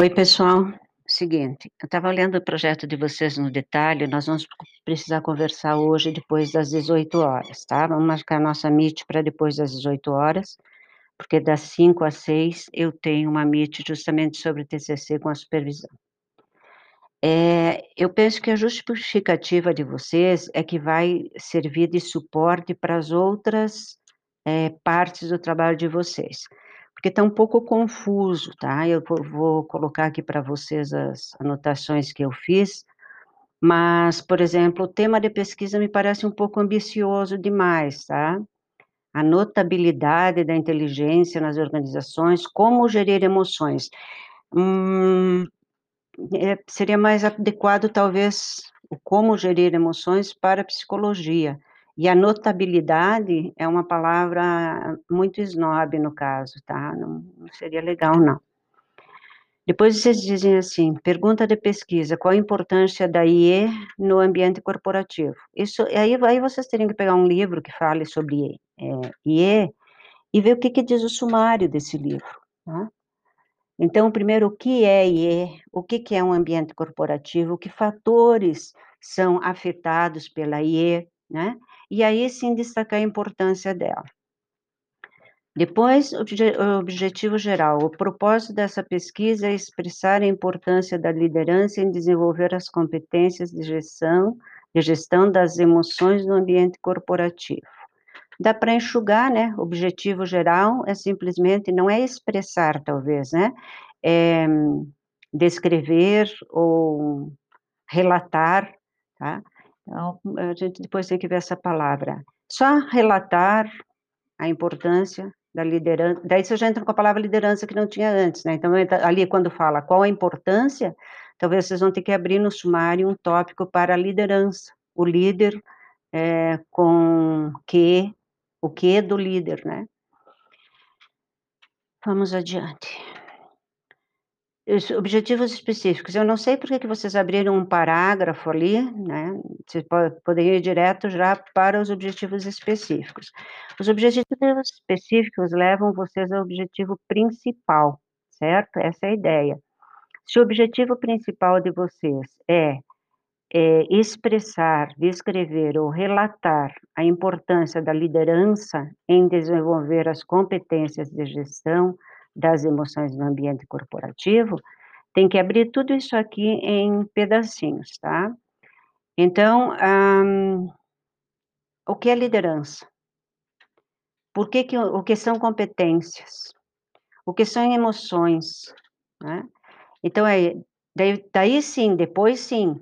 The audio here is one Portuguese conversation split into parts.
Oi, pessoal. Seguinte, eu estava olhando o projeto de vocês no detalhe, nós vamos precisar conversar hoje depois das 18 horas, tá? Vamos marcar a nossa Meet para depois das 18 horas, porque das 5 às 6 eu tenho uma Meet justamente sobre TCC com a supervisão. É, eu penso que a justificativa de vocês é que vai servir de suporte para as outras é, partes do trabalho de vocês porque está um pouco confuso, tá? Eu vou, colocar aqui para vocês as anotações que eu fiz, mas, por exemplo, o tema de pesquisa me parece um pouco ambicioso demais, tá? A notabilidade da inteligência nas organizações, como gerir emoções. Hum, é, seria mais adequado, talvez, o como gerir emoções para a psicologia. E a notabilidade é uma palavra muito snob no caso, tá? Não, não seria legal, não. Depois vocês dizem assim, pergunta de pesquisa, qual a importância da IE no ambiente corporativo? Isso, aí, aí vocês teriam que pegar um livro que fale sobre é, IE e ver o que, que diz o sumário desse livro, tá? Então, primeiro, o que é IE? O que, que é um ambiente corporativo? Que fatores são afetados pela IE, né? E aí sim destacar a importância dela. Depois, o objetivo geral. O propósito dessa pesquisa é expressar a importância da liderança em desenvolver as competências de gestão, de gestão das emoções no ambiente corporativo. Dá para enxugar, né? O objetivo geral é simplesmente, não é expressar, talvez, né? É descrever ou relatar, tá? Então, a gente depois tem que ver essa palavra. Só relatar a importância da liderança, daí você já entra com a palavra liderança que não tinha antes, né? Então, ali quando fala qual a importância, talvez vocês vão ter que abrir no sumário um tópico para a liderança, o líder é, com que, o que do líder, né? Vamos adiante objetivos específicos. Eu não sei por que vocês abriram um parágrafo ali, né? Você poderia ir direto já para os objetivos específicos. Os objetivos específicos levam vocês ao objetivo principal, certo? Essa é a ideia. Se o objetivo principal de vocês é, é expressar, descrever ou relatar a importância da liderança em desenvolver as competências de gestão, das emoções no ambiente corporativo, tem que abrir tudo isso aqui em pedacinhos, tá? Então, o que é liderança? Por que, que o que são competências? O que são emoções? Né? Então, é, daí, daí sim, depois sim,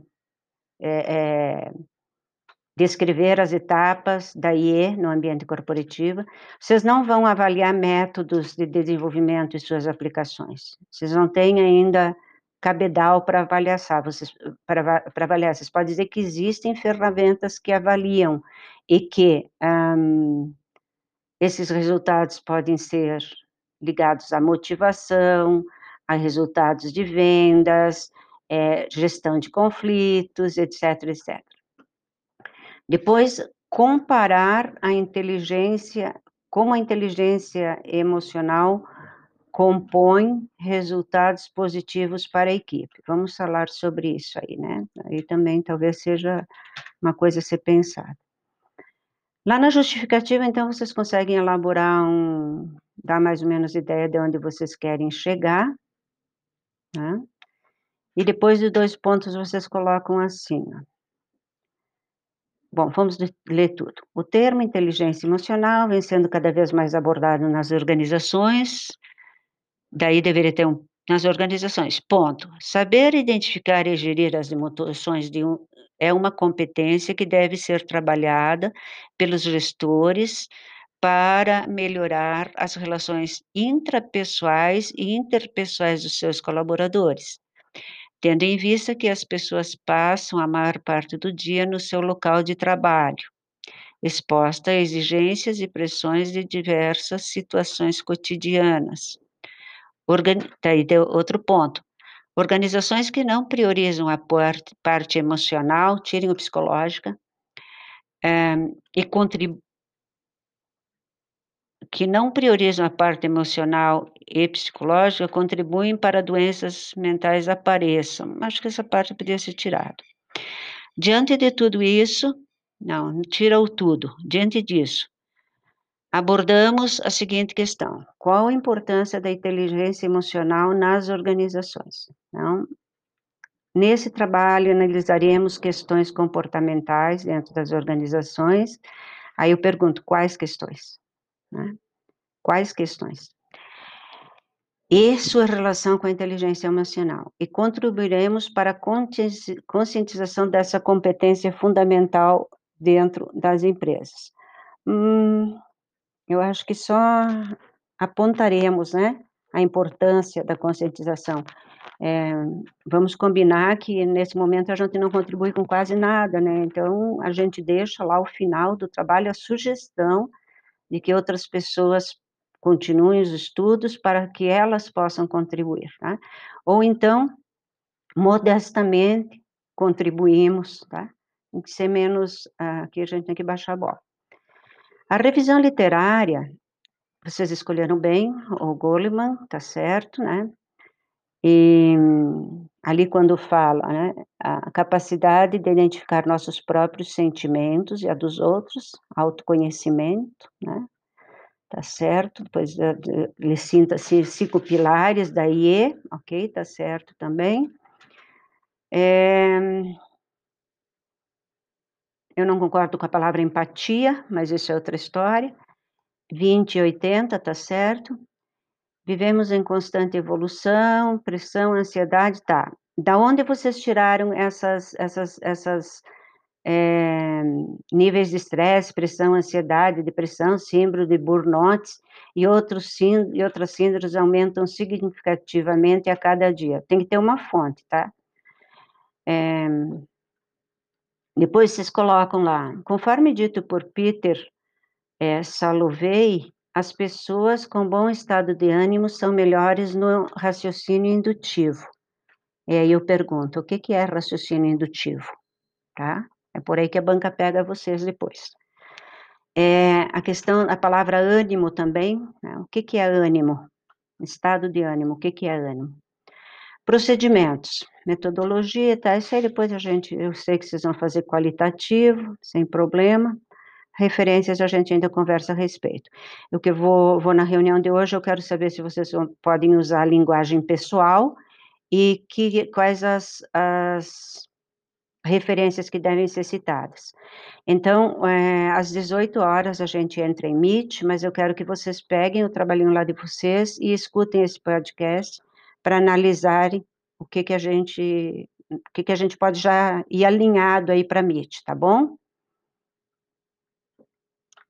é, é, descrever as etapas da IE no ambiente corporativo. Vocês não vão avaliar métodos de desenvolvimento e suas aplicações. Vocês não têm ainda cabedal para avaliar, vocês, para, avaliar. Vocês podem dizer que existem ferramentas que avaliam e que um, esses resultados podem ser ligados à motivação, a resultados de vendas, é, gestão de conflitos, etc, etc. Depois, comparar a inteligência, como a inteligência emocional compõe resultados positivos para a equipe. Vamos falar sobre isso aí, né? Aí também talvez seja uma coisa a ser pensada. Lá na justificativa, então, vocês conseguem elaborar um, dar mais ou menos ideia de onde vocês querem chegar, né? E depois de dois pontos, vocês colocam assim, ó. Bom, vamos ler tudo. O termo inteligência emocional vem sendo cada vez mais abordado nas organizações, daí deveria ter um nas organizações. Ponto. Saber identificar e gerir as emoções de um é uma competência que deve ser trabalhada pelos gestores para melhorar as relações intrapessoais e interpessoais dos seus colaboradores tendo em vista que as pessoas passam a maior parte do dia no seu local de trabalho, exposta a exigências e pressões de diversas situações cotidianas. Organ... Tá outro ponto. Organizações que não priorizam a parte, parte emocional, tirem o psicológica, é, e contribuem que não priorizam a parte emocional e psicológica contribuem para doenças mentais apareçam. Acho que essa parte podia ser tirada. Diante de tudo isso, não, tira o tudo. Diante disso, abordamos a seguinte questão: qual a importância da inteligência emocional nas organizações? Então, nesse trabalho analisaremos questões comportamentais dentro das organizações. Aí eu pergunto quais questões? Né? Quais questões? E sua relação com a inteligência emocional. E contribuiremos para a conscientização dessa competência fundamental dentro das empresas. Hum, eu acho que só apontaremos, né, a importância da conscientização. É, vamos combinar que nesse momento a gente não contribui com quase nada, né? Então a gente deixa lá ao final do trabalho a sugestão de que outras pessoas continuem os estudos para que elas possam contribuir, tá? Ou então, modestamente, contribuímos, tá? Tem que ser menos, aqui a gente tem que baixar a bola. A revisão literária, vocês escolheram bem, o Goleman, tá certo, né? E ali quando fala, né, a capacidade de identificar nossos próprios sentimentos e a dos outros, autoconhecimento, né? Tá certo? Depois ele sinta-se cinco pilares da IE, ok? Tá certo também. É, eu não concordo com a palavra empatia, mas isso é outra história. 20 e 80, tá certo? Vivemos em constante evolução, pressão, ansiedade, tá. Da onde vocês tiraram essas, essas, essas é, níveis de estresse, pressão, ansiedade, depressão, síndrome de burnout e, outros, e outras síndromes aumentam significativamente a cada dia. Tem que ter uma fonte, tá? É, depois vocês colocam lá, conforme dito por Peter é, Salovey, as pessoas com bom estado de ânimo são melhores no raciocínio indutivo. E aí eu pergunto, o que, é raciocínio indutivo? Tá? É por aí que a banca pega vocês depois. É, a questão, a palavra ânimo também, né? o que, que é ânimo? Estado de ânimo, o que, que é ânimo? Procedimentos, metodologia, tá? Isso aí depois a gente, eu sei que vocês vão fazer qualitativo, sem problema referências a gente ainda conversa a respeito. O que eu vou, vou na reunião de hoje, eu quero saber se vocês podem usar a linguagem pessoal e que, quais as, as referências que devem ser citadas. Então, é, às 18 horas a gente entra em Meet, mas eu quero que vocês peguem o trabalhinho lá de vocês e escutem esse podcast para analisarem o que que a gente, o que que a gente pode já ir alinhado aí para Meet, tá bom?